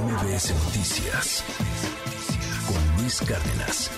MBS Noticias con Luis Cárdenas.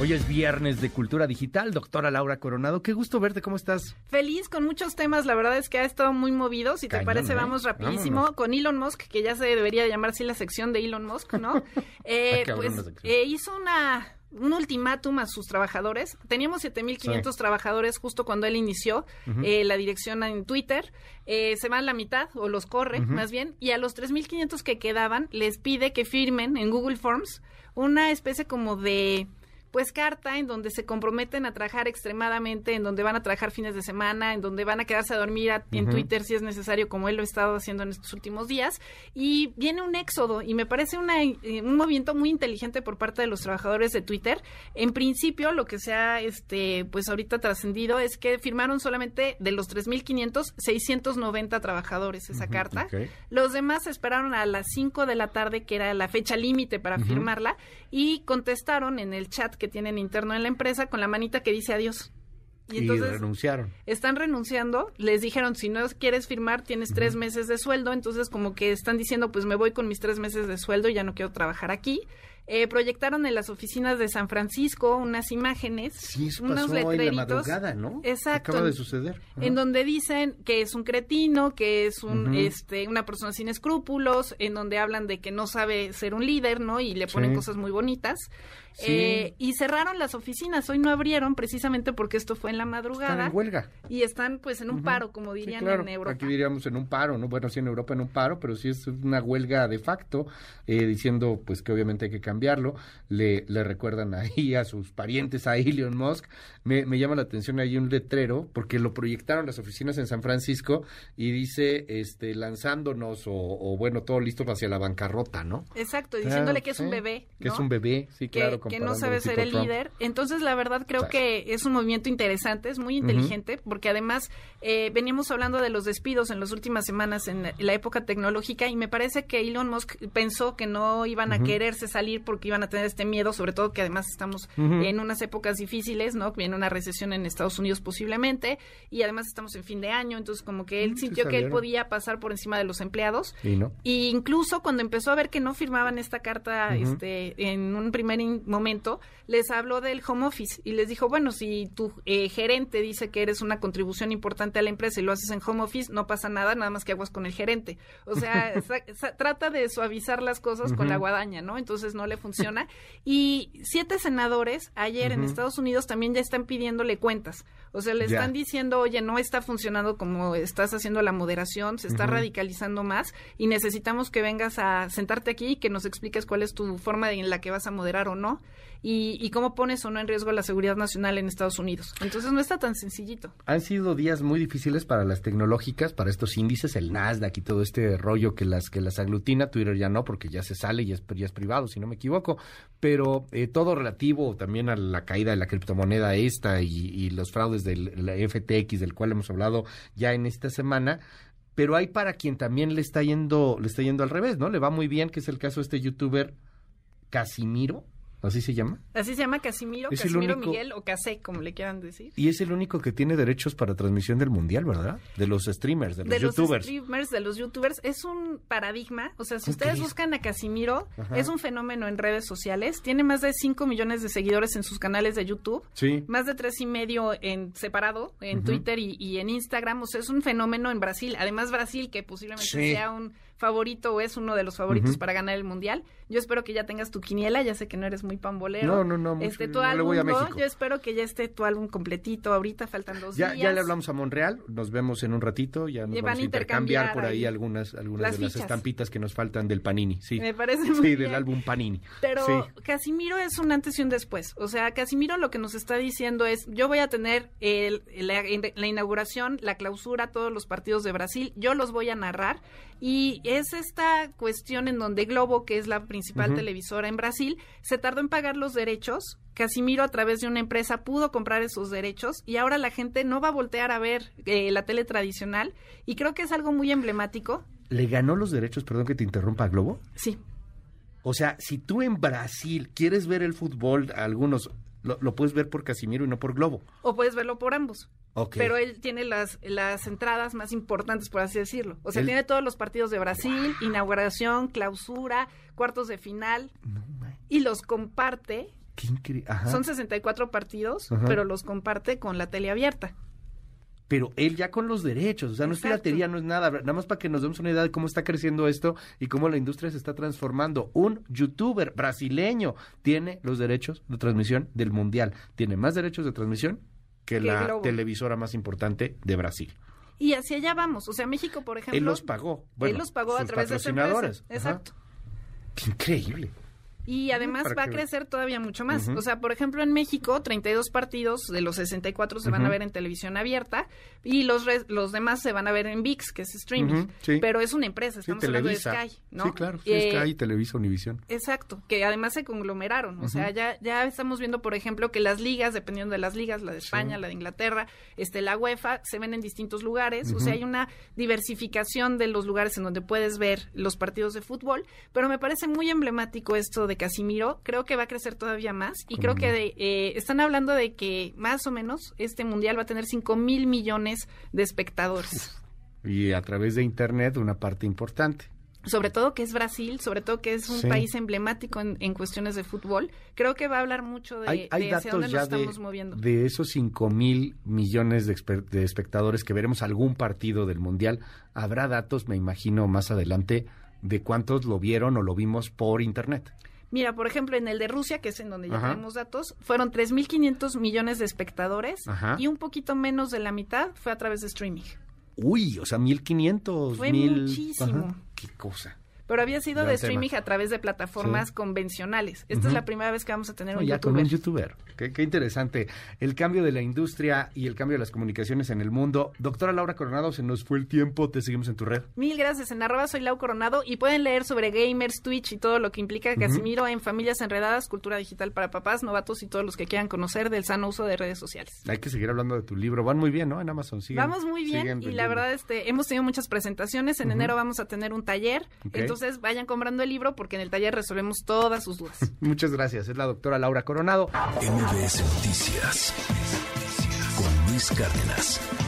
Hoy es viernes de Cultura Digital, doctora Laura Coronado. Qué gusto verte, ¿cómo estás? Feliz con muchos temas, la verdad es que ha estado muy movido. Si te Cañón, parece, ¿eh? vamos rapidísimo Vámonos. con Elon Musk, que ya se debería llamar así la sección de Elon Musk, ¿no? Eh, Está cabrón pues eh, hizo una un ultimátum a sus trabajadores. Teníamos 7.500 Sí. trabajadores justo cuando él inició eh, la dirección en Twitter. Eh, se van la mitad, o los corre, más bien, y a los 3.500 que quedaban les pide que firmen en Google Forms una especie como de pues carta en donde se comprometen a trabajar extremadamente, en donde van a trabajar fines de semana, en donde van a quedarse a dormir a- en Twitter si es necesario, como él lo ha estado haciendo en estos últimos días. Y viene un éxodo y me parece una, eh, un movimiento muy inteligente por parte de los trabajadores de Twitter. En principio, lo que se ha este, pues ahorita trascendido es que firmaron solamente de los 3.500, 690 trabajadores esa carta. Los demás esperaron a las 5 de la tarde, que era la fecha límite para firmarla, y contestaron en el chat que tienen interno en la empresa con la manita que dice adiós. Y, Y entonces renunciaron. están renunciando, les dijeron, si no quieres firmar, tienes tres meses de sueldo, entonces como que están diciendo, pues me voy con mis tres meses de sueldo y ya no quiero trabajar aquí. Eh, proyectaron en las oficinas de San Francisco unas imágenes, Sí, eso unos pasó hoy en la letreritos. madrugada, ¿no? Exacto. Acaba de suceder. Ajá. En donde dicen que es un cretino, que es un, este, una persona sin escrúpulos, en donde hablan de que no sabe ser un líder, ¿no? Y le ponen Sí. cosas muy bonitas. Sí. Eh, y cerraron las oficinas. Hoy no abrieron precisamente porque esto fue en la Están madrugada. en huelga. Y están pues en un paro, como Sí, dirían claro. en Europa. Aquí diríamos en un paro, ¿no? Bueno, sí en Europa en un paro, pero sí es una huelga de facto, eh, diciendo pues que obviamente hay que cambiarlo. Le, le recuerdan ahí a sus parientes, a Elon Musk. Me, me llama la atención ahí un letrero, porque lo proyectaron las oficinas en San Francisco y dice, este, lanzándonos o, o, bueno, todo listo hacia la bancarrota, ¿no? Exacto, Claro, diciéndole que es un bebé. Que es un bebé, sí, que, claro. que no sabe ser el Trump. líder. Entonces, la verdad, creo Claro. que es un movimiento interesante, es muy inteligente, porque además eh, veníamos hablando de los despidos en las últimas semanas en la, la época tecnológica y me parece que Elon Musk pensó que no iban a quererse salir porque iban a tener este miedo, sobre todo que además estamos en unas épocas difíciles, ¿no? Viene una recesión en Estados Unidos posiblemente y además estamos en fin de año, entonces como que él Mm, sí sintió que él podía pasar por encima de los empleados Y no. y incluso cuando empezó a ver que no firmaban esta carta este, en un primer momento, les habló del home office y les dijo, bueno, si tu eh, gerente dice que eres una contribución importante a la empresa y lo haces en home office, no pasa nada, nada más que aguas con el gerente. O sea, sa- sa- trata de suavizar las cosas con la guadaña, ¿no? Entonces no le funciona. Y siete senadores ayer en Estados Unidos también ya están pidiéndole cuentas. O sea, le Ya. están diciendo, oye, no está funcionando como estás haciendo la moderación, se está radicalizando más y necesitamos que vengas a sentarte aquí y que nos expliques cuál es tu forma en la que vas a moderar o no y, y cómo pones o no en riesgo la seguridad nacional en Estados Unidos. Entonces no está tan sencillito. Han sido días muy difíciles para las tecnológicas, para estos índices, el Nasdaq y todo este rollo que las que las aglutina. Twitter ya no, porque ya se sale y es, ya es privado, si no me equivoco. Pero eh, todo relativo también a la caída de la criptomoneda esta y, los fraudes del la FTX, del cual hemos hablado ya en esta semana. Pero hay para quien también le está yendo, le está yendo al revés, ¿no? Le va muy bien, que es el caso de este youtuber Casimiro, ¿así se llama? Así se llama Casimiro, Es Casimiro único- Miguel o Casé, como le quieran decir. Y es el único que tiene derechos para transmisión del mundial, ¿verdad? De los streamers, de los de youtubers. los streamers, de los youtubers, es un paradigma. O sea, si ustedes crees? buscan a Casimiro, Ajá. es un fenómeno en redes sociales. Tiene más de 5 millones de seguidores en sus canales de YouTube. Sí. Más de tres y medio en separado, en Twitter y, y en Instagram. O sea, es un fenómeno en Brasil. Además, Brasil, que posiblemente Sí. sea un favorito o es uno de los favoritos para ganar el mundial. Yo espero que ya tengas tu quiniela. Ya sé que no eres muy pambolero. No, no, no, mucho- Este, tu no le álbum, voy a ¿no? México. Yo espero que ya esté tu álbum completito. Ahorita faltan dos Ya, días. ya le hablamos a Monreal, nos vemos en un ratito, ya nos Y vamos a intercambiar intercambiar por ahí ahí algunas, algunas las de las estampitas que nos faltan del Panini, sí. Me parece Sí, muy del bien. álbum Panini. Pero Sí. Casimiro es un antes y un después. O sea, Casimiro lo que nos está diciendo es, yo voy a tener el- la, la inauguración, la clausura, todos los partidos de Brasil, yo los voy a narrar. Y es esta cuestión en donde Globo, que es la principal televisora en Brasil, se tardó en pagar los derechos. Casimiro a través de una empresa pudo comprar esos derechos y ahora la gente no va a voltear a ver eh, la tele tradicional y creo que es algo muy emblemático. ¿Le ganó los derechos, perdón que te interrumpa, a Globo? Sí, O sea, si tú en Brasil quieres ver el fútbol, algunos lo, lo puedes ver por Casimiro y no por Globo. o puedes verlo por ambos. Pero él tiene las, las entradas más importantes, por así decirlo. O sea, Él- tiene todos los partidos de Brasil, inauguración, clausura, cuartos de final, No, y los comparte. qué increíble. Ajá. Son 64 partidos, Ajá. pero los comparte con la tele abierta. pero él ya con los derechos, o sea, no es piratería, no es nada, nada más para que nos demos una idea de cómo está creciendo esto y cómo la industria se está transformando. Un youtuber brasileño tiene los derechos de transmisión del Mundial, tiene más derechos de transmisión que, Que la Globo. televisora más importante de Brasil. Y hacia allá vamos. O sea, México, por ejemplo. él los pagó. Bueno, él los pagó a través de esa empresa. Ajá. Exacto. Qué increíble. Y además va a crecer todavía mucho más. O sea, por ejemplo, en México, 32 partidos de los 64 se van a ver en televisión abierta y los res- los demás se van a ver en VIX, que es streaming. Sí. Pero es una empresa, Sí, estamos hablando de. Sky, ¿no? Sí, claro. Eh, Sky, Televisa, Univisión. Exacto, que además se conglomeraron. O sea, ya, ya estamos viendo, por ejemplo, que las ligas, dependiendo de las ligas, la de España, la de Inglaterra, este, la UEFA, se ven en distintos lugares. O sea, hay una diversificación de los lugares en donde puedes ver los partidos de fútbol. Pero me parece muy emblemático esto de Casimiro. Creo que va a crecer todavía más. Y creo que de- eh, están hablando de que más o menos este mundial va a tener 5 mil millones de espectadores. Y a través de Internet, una parte importante. sobre todo que es Brasil, sobre todo que es un Sí. país emblemático en, en cuestiones de fútbol, creo que va a hablar mucho de, hay, hay de hacia dónde datos nos ya de, estamos moviendo. de esos 5 mil millones de, de espectadores que veremos algún partido del Mundial. Habrá datos, me imagino, más adelante de cuántos lo vieron o lo vimos por Internet. Mira, por ejemplo, en el de Rusia, que es en donde ya Ajá. tenemos datos, fueron 3.500 millones de espectadores Ajá. y un poquito menos de la mitad fue a través de streaming. Uy, o sea, 1500. Fue mil... muchísimo. Ajá, Qué cosa. Pero había sido de tema. streaming a través de plataformas Sí. convencionales. Esta es la primera vez que vamos a tener No, un ya youtuber. con un youtuber. Qué, qué interesante. El cambio de la industria y el cambio de las comunicaciones en el mundo. Doctora Laura Coronado, se nos fue el tiempo. Te seguimos en tu red. Mil gracias. En arroba soy Lau Coronado y pueden leer sobre gamers, Twitch y todo lo que implica Casimiro en Familias Enredadas, Cultura Digital para Papás, Novatos y todos los que quieran conocer del sano uso de redes sociales. Hay que seguir hablando de tu libro. Van muy bien, ¿no? En Amazon. Siguen, Vamos muy bien y la verdad este hemos tenido muchas presentaciones. En enero vamos a tener un taller, Ok. Entonces vayan comprando el libro porque en el taller resolvemos todas sus dudas. Muchas gracias. Es la doctora Laura Coronado. MBS Noticias con Luis Cárdenas.